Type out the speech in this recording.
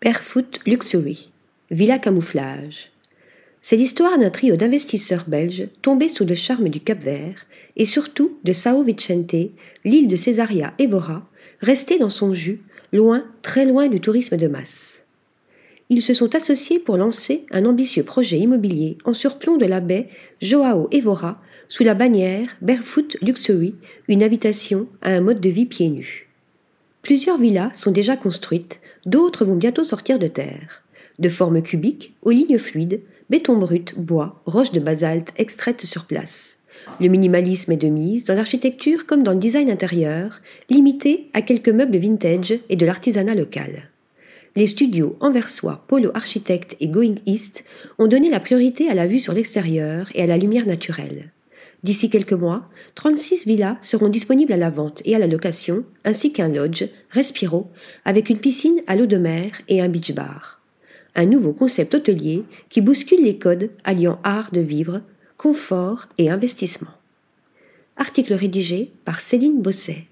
Barefoot Luxury, Villa Camouflage. C'est l'histoire d'un trio d'investisseurs belges tombés sous le charme du Cap Vert et surtout de Sao Vicente, l'île de Césaria Evora, restée dans son jus, loin, très loin du tourisme de masse. Ils se sont associés pour lancer un ambitieux projet immobilier en surplomb de la baie Joao Evora sous la bannière Barefoot Luxury, une habitation à un mode de vie pieds nus. Plusieurs villas sont déjà construites, d'autres vont bientôt sortir de terre. De forme cubique, aux lignes fluides, béton brut, bois, roches de basalte extraites sur place. Le minimalisme est de mise dans l'architecture comme dans le design intérieur, limité à quelques meubles vintage et de l'artisanat local. Les studios anversois Polo Architect et Going East ont donné la priorité à la vue sur l'extérieur et à la lumière naturelle. D'ici quelques mois, 36 villas seront disponibles à la vente et à la location, ainsi qu'un lodge, Respiro, avec une piscine à l'eau de mer et un beach bar. Un nouveau concept hôtelier qui bouscule les codes alliant art de vivre, confort et investissement. Article rédigé par Céline Bosset.